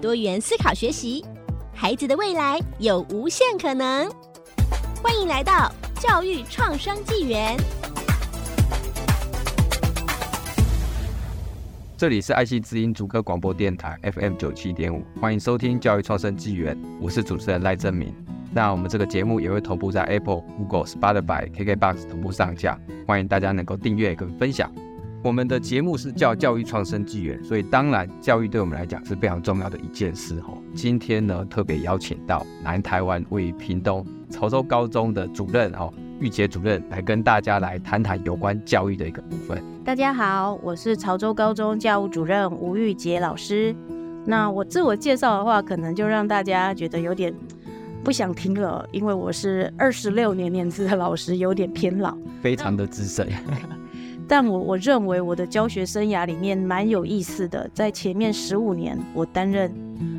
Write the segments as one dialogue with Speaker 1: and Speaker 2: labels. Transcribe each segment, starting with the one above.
Speaker 1: 多元思考学习，孩子的未来有无限可能。欢迎来到教育创生纪元。
Speaker 2: 这里是爱惜之音竹科广播电台 FM 九七点五，欢迎收听教育创生纪元，我是主持人赖正明。那我们这个节目也会同步在 Apple、Google、Spotify、KKBox 同步上架，欢迎大家能够订阅跟分享。我们的节目是叫教育创生纪元，所以当然教育对我们来讲是非常重要的一件事哦。今天呢，特别邀请到南台湾位于屏东潮州高中的主任哦，玉洁主任来跟大家来谈谈有关教育的一个部分。
Speaker 3: 大家好，我是潮州高中教务主任吴玉杰老师。那我自我介绍的话，可能就让大家觉得有点不想听了，因为我是二十六年年资的老师，有点偏老，
Speaker 2: 非常的资深。
Speaker 3: 但我我认为我的教学生涯里面蛮有意思的，在前面十五年我担任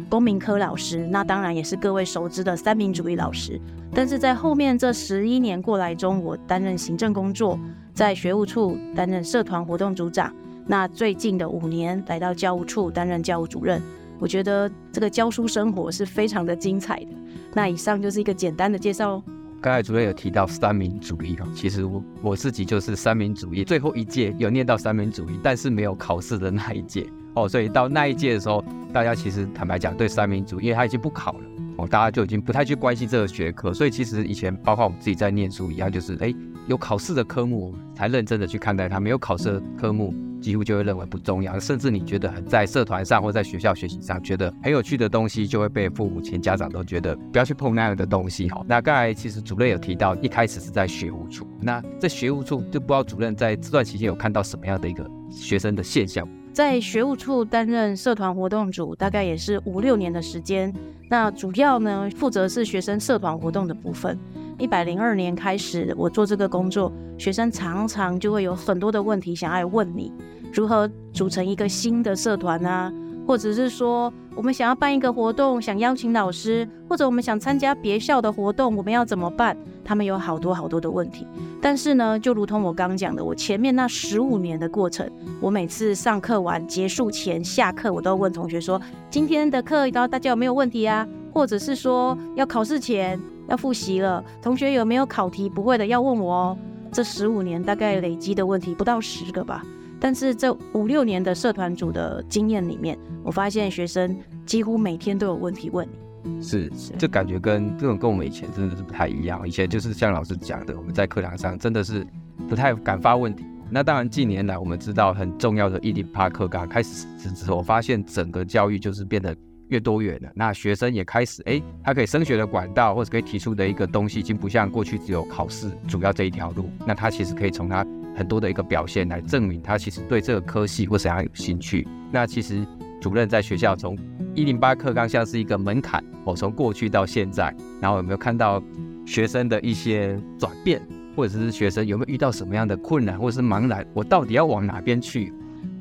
Speaker 3: 公民科老师，那当然也是各位熟知的三民主义老师。但是在后面这十一年过来中，我担任行政工作，在学务处担任社团活动组长。那最近的五年来到教务处担任教务主任，我觉得这个教书生活是非常的精彩的。那以上就是一个简单的介绍
Speaker 2: 哦。刚才主任有提到三民主义哦，其实我我自己就是三民主义最后一届有念到三民主义，但是没有考试的那一届哦，所以到那一届的时候，大家其实坦白讲对三民主义，因为他已经不考了哦，大家就已经不太去关心这个学科，所以其实以前包括我们自己在念书一样，就是哎有考试的科目才认真的去看待它，没有考试的科目。几乎就会认为不重要，甚至你觉得在社团上或在学校学习上觉得很有趣的东西，就会被父母亲、家长都觉得不要去碰那样的东西。好，那刚才其实主任有提到，一开始是在学务处，那在学务处就不知道主任在这段期间有看到什么样的一个学生的现象？
Speaker 3: 在学务处担任社团活动组，大概也是五六年的时间。那主要呢，负责是学生社团活动的部分。一百零二年开始，我做这个工作，学生常常就会有很多的问题想要问你，如何组成一个新的社团啊，或者是说我们想要办一个活动，想邀请老师，或者我们想参加别校的活动，我们要怎么办？他们有好多好多的问题。但是呢，就如同我刚讲的，我前面那十五年的过程，我每次上课完结束前下课，我都要问同学说，今天的课到大家有没有问题啊？或者是说要考试前。要复习了，同学有没有考题不会的要问我哦。这十五年大概累积的问题不到十个吧，但是这五六年的社团组的经验里面，我发现学生几乎每天都有问题问你。
Speaker 2: 是，是，这感觉跟这种跟我们以前真的是不太一样。以前就是像老师讲的，我们在课堂上真的是不太敢发问题。那当然近年来我们知道很重要的一零八课纲开始之后，我发现整个教育就是变得。越多元了，那学生也开始哎，他可以升学的管道或者可以提出的一个东西，已经不像过去只有考试主要这一条路。那他其实可以从他很多的一个表现来证明他其实对这个科系或怎样有兴趣。那其实主任在学校从一零八课纲像是一个门槛，我从过去到现在，然后有没有看到学生的一些转变，或者是学生有没有遇到什么样的困难或者是茫然，我到底要往哪边去？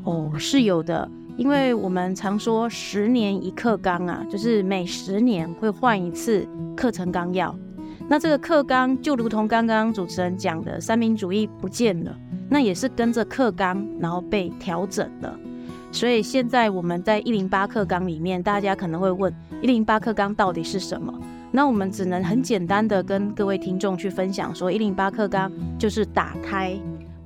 Speaker 3: 哦，是有的。因为我们常说十年一课纲啊，就是每十年会换一次课程纲要。那这个课纲就如同刚刚主持人讲的，三民主义不见了，那也是跟着课纲然后被调整了。所以现在我们在一零八课纲里面，大家可能会问一零八课纲到底是什么？那我们只能很简单的跟各位听众去分享说，一零八课纲就是打开。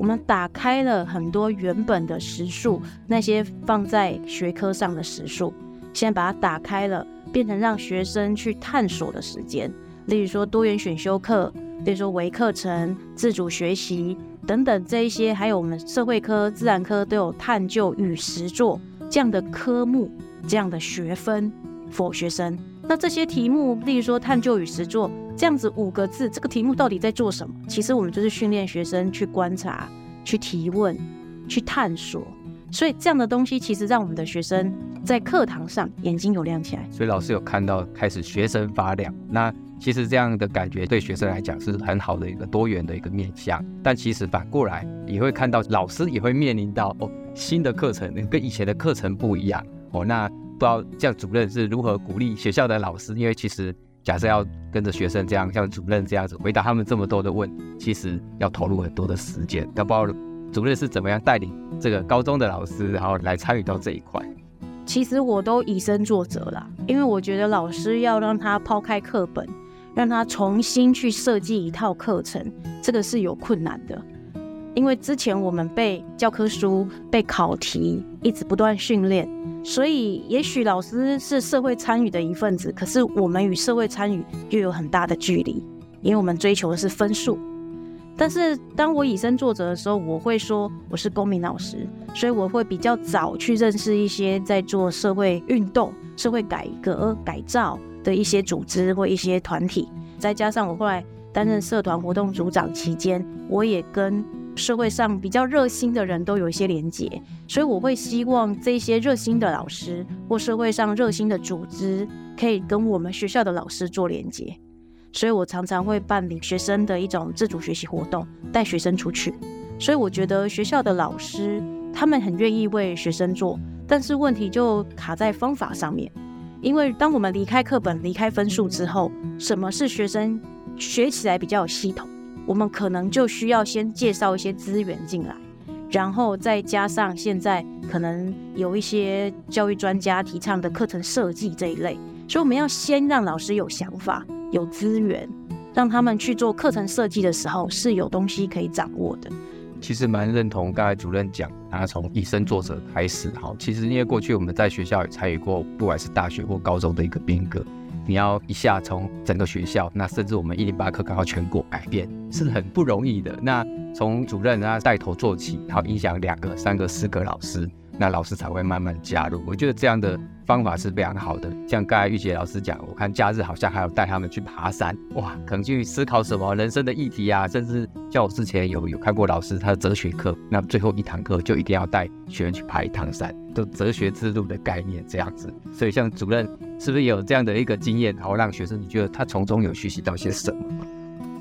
Speaker 3: 我们打开了很多原本的时数，那些放在学科上的时数，现在把它打开了，变成让学生去探索的时间。例如说多元选修课，例如说微课程、自主学习等等这一些，还有我们社会科、自然科都有探究与实作这样的科目、这样的学分否学生。那这些题目，例如说探究与实作。这样子五个字，这个题目到底在做什么？其实我们就是训练学生去观察、去提问、去探索。所以这样的东西其实让我们的学生在课堂上眼睛有亮起来。
Speaker 2: 所以老师有看到开始学生发亮，那其实这样的感觉对学生来讲是很好的一个多元的一个面向。但其实反过来也会看到老师也会面临到哦，新的课程跟以前的课程不一样哦。那不知道这样主任是如何鼓励学校的老师？因为其实假设要跟着学生这样像主任这样子回答他们这么多的问，其实要投入很多的时间。要不知道主任是怎么样带领这个高中的老师，然后来参与到这一块？
Speaker 3: 其实我都以身作则啦，因为我觉得老师要让他抛开课本，让他重新去设计一套课程，这个是有困难的。因为之前我们被教科书、被考题，一直不断训练，所以也许老师是社会参与的一份子，可是我们与社会参与又有很大的距离，因为我们追求的是分数。但是当我以身作则的时候，我会说我是公民老师，所以我会比较早去认识一些在做社会运动、社会改革改造的一些组织或一些团体。再加上我后来担任社团活动组长期间，我也跟社会上比较热心的人都有一些连结，所以我会希望这些热心的老师或社会上热心的组织可以跟我们学校的老师做连结。所以我常常会办理学生的一种自主学习活动，带学生出去。所以我觉得学校的老师他们很愿意为学生做，但是问题就卡在方法上面。因为当我们离开课本、离开分数之后，什么是学生学起来比较有系统？我们可能就需要先介绍一些资源进来，然后再加上现在可能有一些教育专家提倡的课程设计这一类。所以我们要先让老师有想法。有资源，让他们去做课程设计的时候是有东西可以掌握的。
Speaker 2: 其实蛮认同刚才主任讲，他从以身作则开始。好，其实因为过去我们在学校也参与过，不管是大学或高中的一个变革，你要一下从整个学校，那甚至我们一零八课纲要全国改变，是很不容易的。那从主任他带头做起，然后影响两个、三个、四个老师。那老师才会慢慢加入。我觉得这样的方法是非常好的。像刚才玉洁老师讲，我看假日好像还有带他们去爬山，哇，可能去思考什么人生的议题啊，甚至像我之前有有看过老师他的哲学课，那最后一堂课就一定要带学员去爬一趟山，就哲学之路的概念这样子。所以像主任是不是也有这样的一个经验，然后让学生你觉得他从中有学习到些什么？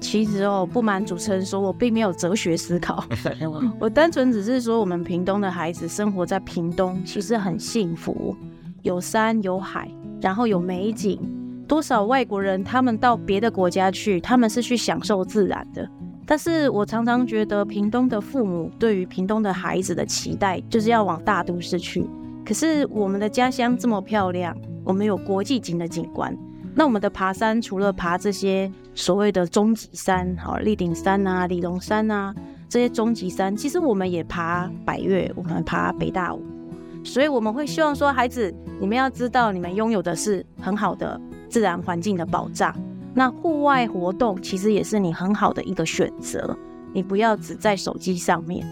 Speaker 3: 其实哦，不瞒主持人说，我并没有哲学思考，我单纯只是说，我们屏东的孩子生活在屏东，其实很幸福，有山有海，然后有美景。多少外国人他们到别的国家去，他们是去享受自然的。但是我常常觉得，屏东的父母对于屏东的孩子的期待，就是要往大都市去。可是我们的家乡这么漂亮，我们有国际级的景观。那我们的爬山，除了爬这些所谓的终极山，好，立顶山啊、李龙山啊这些终极山，其实我们也爬百岳，我们爬北大武，所以我们会希望说，孩子，你们要知道，你们拥有的是很好的自然环境的保障。那户外活动其实也是你很好的一个选择，你不要只在手机上面，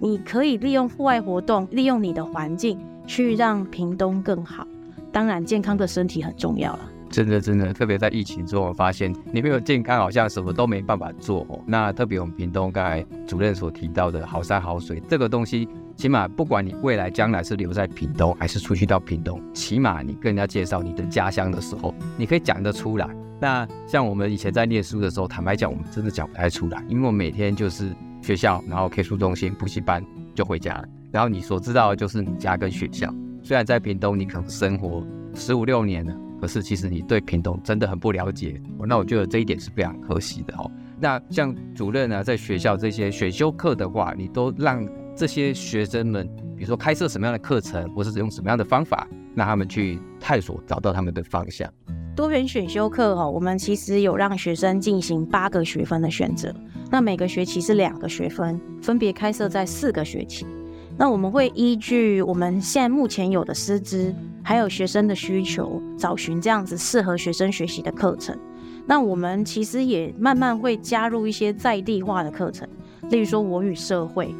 Speaker 3: 你可以利用户外活动，利用你的环境去让屏东更好。当然，健康的身体很重要了。
Speaker 2: 真的，真的，特别在疫情中，我发现你没有健康，好像什么都没办法做哦。那特别我们屏东刚才主任所提到的好山好水这个东西，起码不管你未来将来是留在屏东，还是出去到屏东，起码你跟人家介绍你的家乡的时候，你可以讲得出来。那像我们以前在念书的时候，坦白讲，我们真的讲不太出来，因为我每天就是学校，然后 K 书中心、补习班就回家了，然后你所知道的就是你家跟学校。虽然在屏东，你可能生活十五六年了。可是其实你对屏东真的很不了解，那我觉得这一点是非常可惜的哦。那像主任呢，在学校这些选修课的话，你都让这些学生们，比如说开设什么样的课程，或是用什么样的方法，让他们去探索，找到他们的方向。
Speaker 3: 多元选修课哦，我们其实有让学生进行八个学分的选择，那每个学期是两个学分，分别开设在四个学期。那我们会依据我们现在目前有的师资，还有学生的需求，找寻这样子适合学生学习的课程。那我们其实也慢慢会加入一些在地化的课程，例如说我与社会，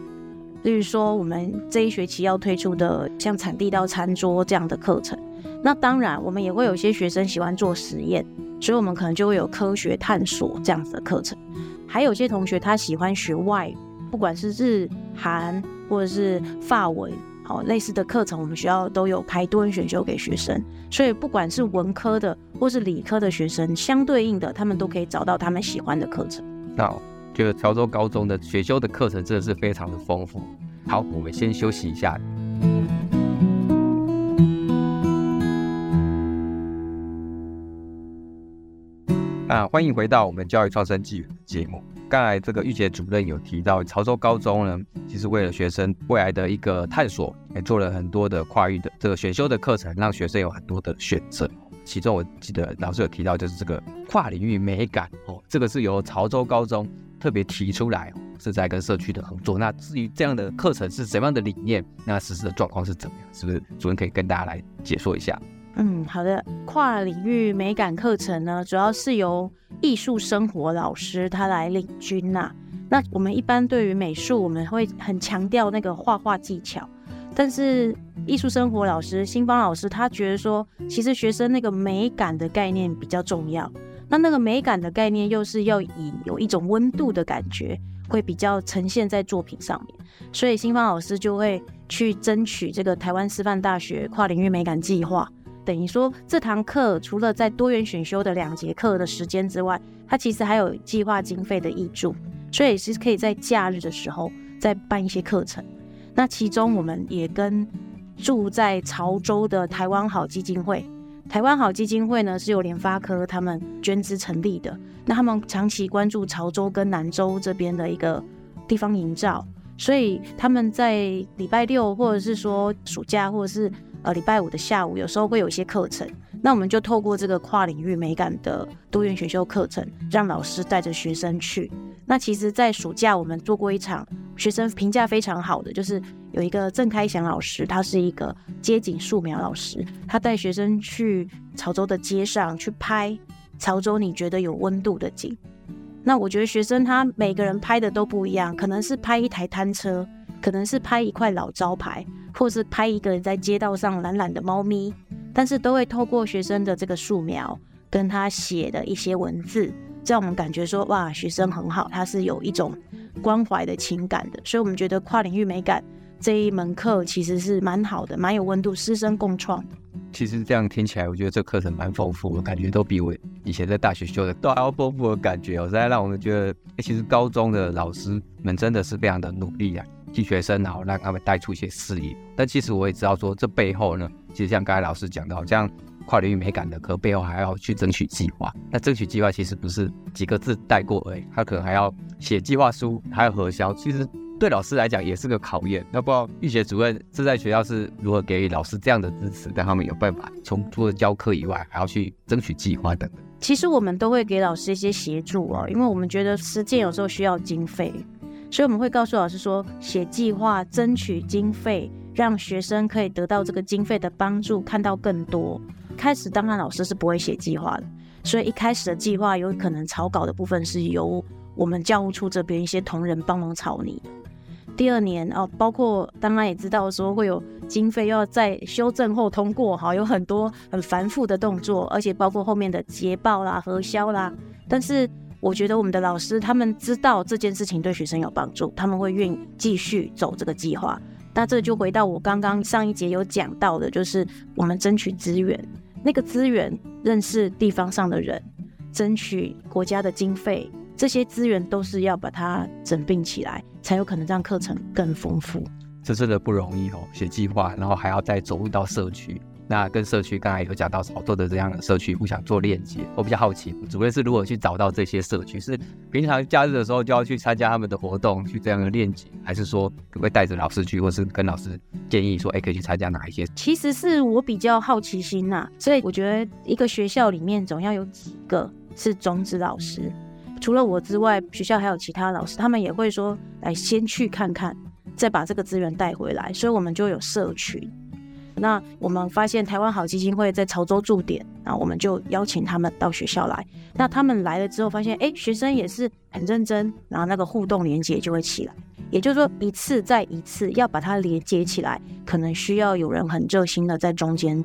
Speaker 3: 例如说我们这一学期要推出的像产地到餐桌这样的课程。那当然，我们也会有些学生喜欢做实验，所以我们可能就会有科学探索这样子的课程。还有些同学他喜欢学外语，不管是日韩。或者是法文，哦，类似的课程，我们学校都有开多元选修给学生，所以不管是文科的或是理科的学生，相对应的，他们都可以找到他们喜欢的课程。
Speaker 2: 那觉得潮州高中的选修的课程真的是非常的丰富。好，我们先休息一下。啊，欢迎回到我们教育创生纪元的节目。刚才这个钰婕主任有提到，潮州高中呢，其实为了学生未来的一个探索，也做了很多的跨域的这个选修的课程，让学生有很多的选择。其中我记得老师有提到，就是这个跨领域美感哦，这个是由潮州高中特别提出来，是在跟社区的合作。那至于这样的课程是什么样的理念，那实施的状况是怎么样？是不是主任可以跟大家来解说一下？
Speaker 3: 嗯，好的。跨领域美感课程呢，主要是由艺术生活老师他来领军呐、那我们一般对于美术，我们会很强调那个画画技巧。但是艺术生活老师新芳老师他觉得说，其实学生那个美感的概念比较重要。那那个美感的概念又是要以有一种温度的感觉，会比较呈现在作品上面。所以新芳老师就会去争取这个台湾师范大学跨领域美感计划。等于说，这堂课除了在多元选修的两节课的时间之外，它其实还有计划经费的挹注，所以是可以在假日的时候再办一些课程。那其中我们也跟住在潮州的台湾好基金会，台湾好基金会呢是由联发科他们捐资成立的，那他们长期关注潮州跟南州这边的一个地方营造，所以他们在礼拜六或者是说暑假或者是。呃，礼拜五的下午有时候会有一些课程，那我们就透过这个跨领域美感的多元选修课程，让老师带着学生去。那其实，在暑假我们做过一场学生评价非常好的，就是有一个郑开祥老师，他是一个街景素描老师，他带学生去潮州的街上去拍潮州你觉得有温度的景。那我觉得学生他每个人拍的都不一样，可能是拍一台摊车，可能是拍一块老招牌。或是拍一个人在街道上懒懒的猫咪，但是都会透过学生的这个素描跟他写的一些文字，让我们感觉说哇，学生很好，他是有一种关怀的情感的。所以，我们觉得跨领域美感这一门课其实是蛮好的，蛮有温度，师生共创。
Speaker 2: 其实这样听起来，我觉得这课程蛮丰富的，感觉都比我以前在大学修的都还要丰富的感觉。哦实在让我们觉得，其实高中的老师们真的是非常的努力啊。替学生，然后让他们带出一些视野。但其实我也知道说，这背后呢，其实像刚才老师讲到，这样跨领域美感的课背后还要去争取计划。那争取计划其实不是几个字带过而已，他可能还要写计划书，还要核销。其实对老师来讲也是个考验。那不知道钰婕主任是在学校是如何给予老师这样的支持，让他们有办法从除了教课以外，还要去争取计划等等。
Speaker 3: 其实我们都会给老师一些协助哦，因为我们觉得实践有时候需要经费。所以我们会告诉老师说，写计划、争取经费，让学生可以得到这个经费的帮助，看到更多。开始当然老师是不会写计划的，所以一开始的计划有可能草稿的部分是由我们教务处这边一些同仁帮忙草拟。第二年哦，包括当然也知道说会有经费要在修正后通过，哈，有很多很繁复的动作，而且包括后面的捷报啦、核销啦，但是。我觉得我们的老师他们知道这件事情对学生有帮助，他们会愿意继续走这个计划。那这就回到我刚刚上一节有讲到的，就是我们争取资源，那个资源认识地方上的人，争取国家的经费，这些资源都是要把它整并起来，才有可能让课程更丰富。
Speaker 2: 这真的不容易哦，写计划，然后还要再走入到社区。那跟社区刚才有讲到潮州的这样的社区互相做链接，我比较好奇，主要是如何去找到这些社区？是平常假日的时候就要去参加他们的活动，去这样的链接，还是说会带着老师去，或是跟老师建议说，哎，可以去参加哪一些？
Speaker 3: 其实是我比较好奇心呐、所以我觉得一个学校里面总要有几个是种子老师，除了我之外，学校还有其他老师，他们也会说，来先去看看，再把这个资源带回来，所以我们就有社群。那我们发现台湾好基金会在潮州驻点，那我们就邀请他们到学校来。那他们来了之后，发现哎，学生也是很认真，然后那个互动连接就会起来。也就是说，一次再一次要把它连接起来，可能需要有人很热心的在中间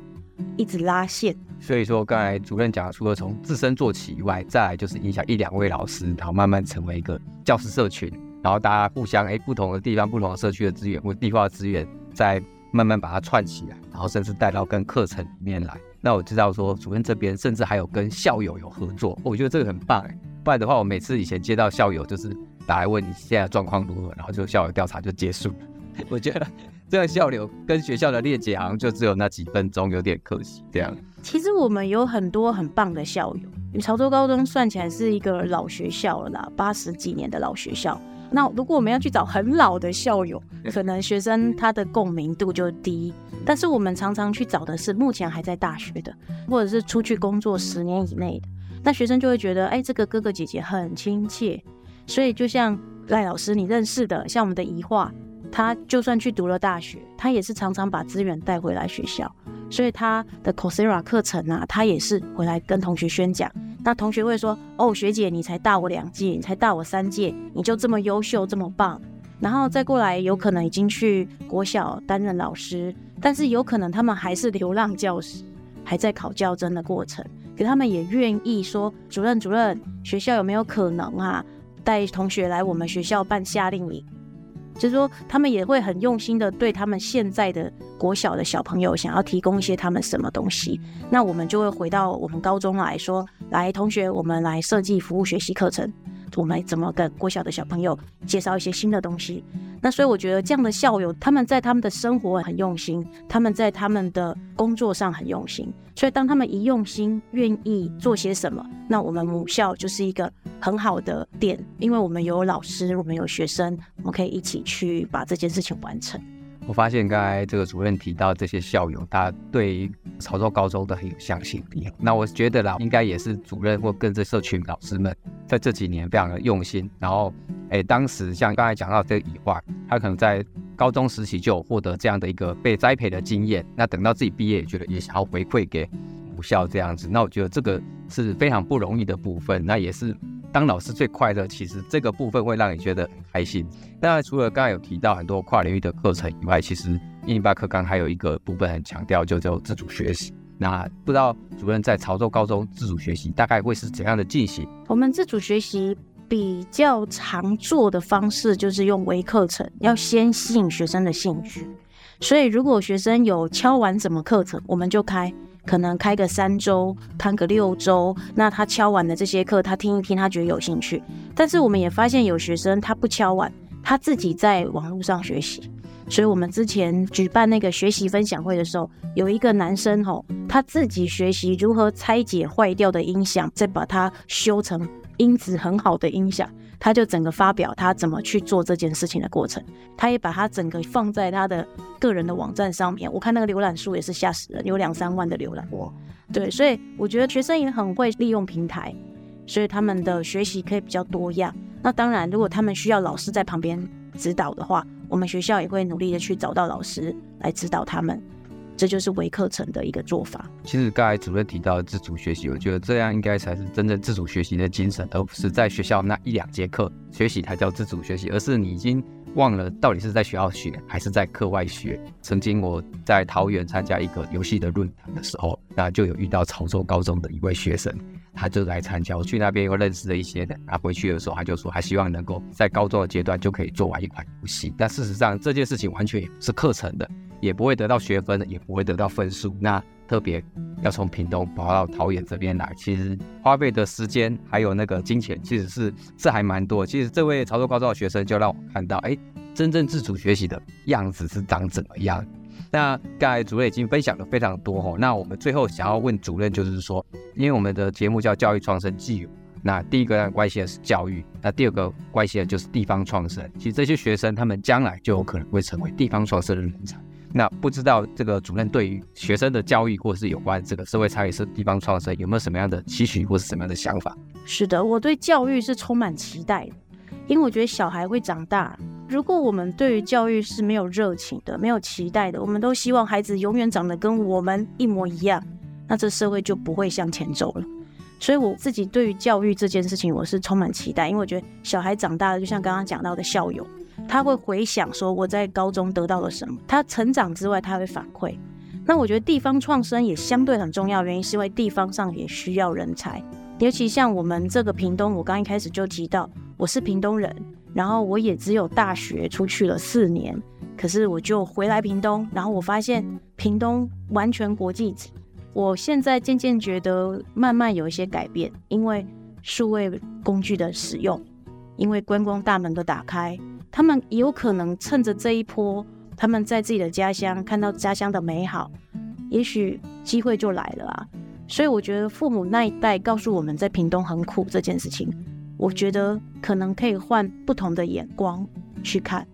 Speaker 3: 一直拉线。
Speaker 2: 所以说，刚才主任讲，除了从自身做起以外，再来就是影响一两位老师，然后慢慢成为一个教师社群，然后大家互相哎，不同的地方、不同的社区的资源或地方的资源在。慢慢把它串起来，然后甚至带到跟课程里面来。那我知道说主任这边甚至还有跟校友有合作，我觉得这个很棒哎。不然的话，我每次以前接到校友就是打来问你现在状况如何，然后就校友调查就结束。我觉得这样校友跟学校的链接好像就只有那几分钟，有点可惜。这样，
Speaker 3: 其实我们有很多很棒的校友，潮州高中算起来是一个老学校了啦，八十几年的老学校。那如果我们要去找很老的校友，可能学生他的共鸣度就低。但是我们常常去找的是目前还在大学的，或者是出去工作十年以内的。那学生就会觉得，哎，这个哥哥姐姐很亲切。所以就像赖老师你认识的，像我们的宜化，他就算去读了大学，他也是常常把资源带回来学校。所以他的 Coursera 课程啊，他也是回来跟同学宣讲。那同学会说：“哦，学姐，你才大我两届，你才大我三届，你就这么优秀，这么棒。”然后再过来，有可能已经去国小担任老师，但是有可能他们还是流浪教师，还在考教甄的过程。可他们也愿意说：“主任，主任，学校有没有可能啊，带同学来我们学校办夏令营？”就是说，他们也会很用心的对他们现在的国小的小朋友，想要提供一些他们什么东西。那我们就会回到我们高中来说，来同学，我们来设计服务学习课程，我们怎么跟国小的小朋友介绍一些新的东西。那所以我觉得这样的校友，他们在他们的生活很用心，他们在他们的工作上很用心。所以当他们一用心，愿意做些什么，那我们母校就是一个。很好的点，因为我们有老师，我们有学生，我们可以一起去把这件事情完成。
Speaker 2: 我发现刚才这个主任提到这些校友，他对潮州高中都很有向心力。那我觉得啦，应该也是主任或跟着社群老师们在这几年非常的用心。然后，哎，当时像刚才讲到这个宜樺，他可能在高中时期就有获得这样的一个被栽培的经验。那等到自己毕业，也觉得也想要回馈给母校这样子。那我觉得这个是非常不容易的部分。那也是。当老师最快乐，其实这个部分会让你觉得很开心。那除了刚才有提到很多跨领域的课程以外，其实英语八课纲还有一个部分很强调，就叫自主学习。那不知道主任在潮州高中自主学习大概会是怎样的进行？
Speaker 3: 我们自主学习比较常做的方式就是用微课程，要先吸引学生的兴趣。所以如果学生有敲完什么课程，我们就开。可能开个三周，开个六周，那他敲完的这些课，他听一听，他觉得有兴趣。但是我们也发现有学生他不敲完，他自己在网络上学习。所以我们之前举办那个学习分享会的时候，有一个男生吼，他自己学习如何拆解坏掉的音响，再把它修成音质很好的音响。他就整个发表他怎么去做这件事情的过程，他也把他整个放在他的个人的网站上面。我看那个浏览数也是吓死人，有两三万的浏览。哇，对，所以我觉得学生也很会利用平台，所以他们的学习可以比较多样。那当然，如果他们需要老师在旁边指导的话，我们学校也会努力的去找到老师来指导他们。这就是微课程的一个做法。
Speaker 2: 其实刚才主任提到自主学习，我觉得这样应该才是真正自主学习的精神，而不是在学校那一两节课学习才叫自主学习，而是你已经忘了到底是在学校学还是在课外学。曾经我在桃园参加一个游戏的论坛的时候，那就有遇到潮州高中的一位学生，他就来参加。我去那边又认识了一些人，他回去的时候他就说，他希望能够在高中的阶段就可以做完一款游戏。但事实上这件事情完全也不是课程的。也不会得到学分，也不会得到分数。那特别要从屏东跑到桃园这边来，其实花费的时间还有那个金钱，其实是是还蛮多。其实这位潮州高中的学生就让我看到，哎，真正自主学习的样子是长怎么样。那刚才主任已经分享了非常多哦。那我们最后想要问主任，就是说，因为我们的节目叫教育创生暨友，那第一个关系的是教育，那第二个关系的就是地方创生。其实这些学生他们将来就有可能会成为地方创生的人才。那不知道这个主任对于学生的教育，或是有关这个社会参与是地方创生，有没有什么样的期许，或是什么样的想法？
Speaker 3: 是的，我对教育是充满期待的，因为我觉得小孩会长大。如果我们对于教育是没有热情的，没有期待的，我们都希望孩子永远长得跟我们一模一样，那这社会就不会向前走了。所以我自己对于教育这件事情，我是充满期待，因为我觉得小孩长大了，就像刚刚讲到的校友。他会回想说我在高中得到了什么，他成长之外，他会反馈。那我觉得地方创生也相对很重要，原因是因为地方上也需要人才，尤其像我们这个屏东，我刚一开始就提到我是屏东人，然后我也只有大学出去了四年，可是我就回来屏东，然后我发现屏东完全国际。我现在渐渐觉得慢慢有一些改变，因为数位工具的使用，因为观光大门的打开，他们也有可能趁着这一波，他们在自己的家乡看到家乡的美好，也许机会就来了啊。所以我觉得父母那一代告诉我们在屏东很苦这件事情，我觉得可能可以换不同的眼光去看。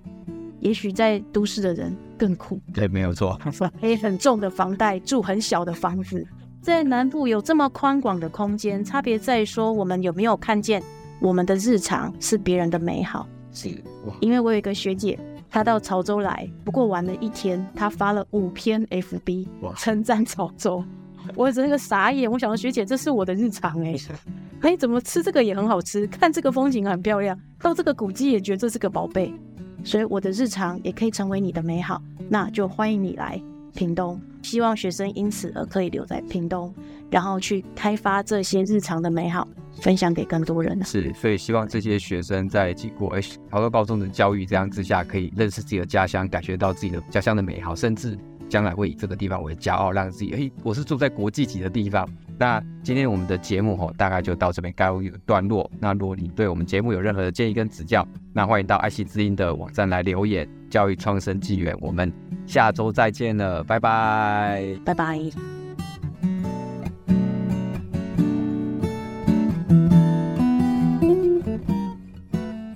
Speaker 3: 也许在都市的人更苦，
Speaker 2: 对，没有错，
Speaker 3: 背很重的房贷，住很小的房子，在南部有这么宽广的空间，差别在于说我们有没有看见我们的日常是别人的美好。
Speaker 2: 是，
Speaker 3: 因为我有一个学姐，她到潮州来，不过玩了一天，她发了五篇 FB，称赞潮州，我整个傻眼，我想说学姐，这是我的日常哎、欸，哎、欸，怎么吃这个也很好吃，看这个风景很漂亮，到这个古迹也觉得这是个宝贝。所以我的日常也可以成为你的美好，那就欢迎你来屏东。希望学生因此而可以留在屏东，然后去开发这些日常的美好，分享给更多人呢。
Speaker 2: 是，所以希望这些学生在经过哎潮州高中的教育这样之下，可以认识自己的家乡，感觉到自己的家乡的美好，甚至将来会以这个地方为骄傲，让自己哎，我是住在国际级的地方。那今天我们的节目吼，大概就到这边告一段落。那如果你对我们节目有任何的建议跟指教，那欢迎到爱惜之音的网站来留言。教育创生纪元，我们下周再见了，拜拜，
Speaker 3: 拜拜。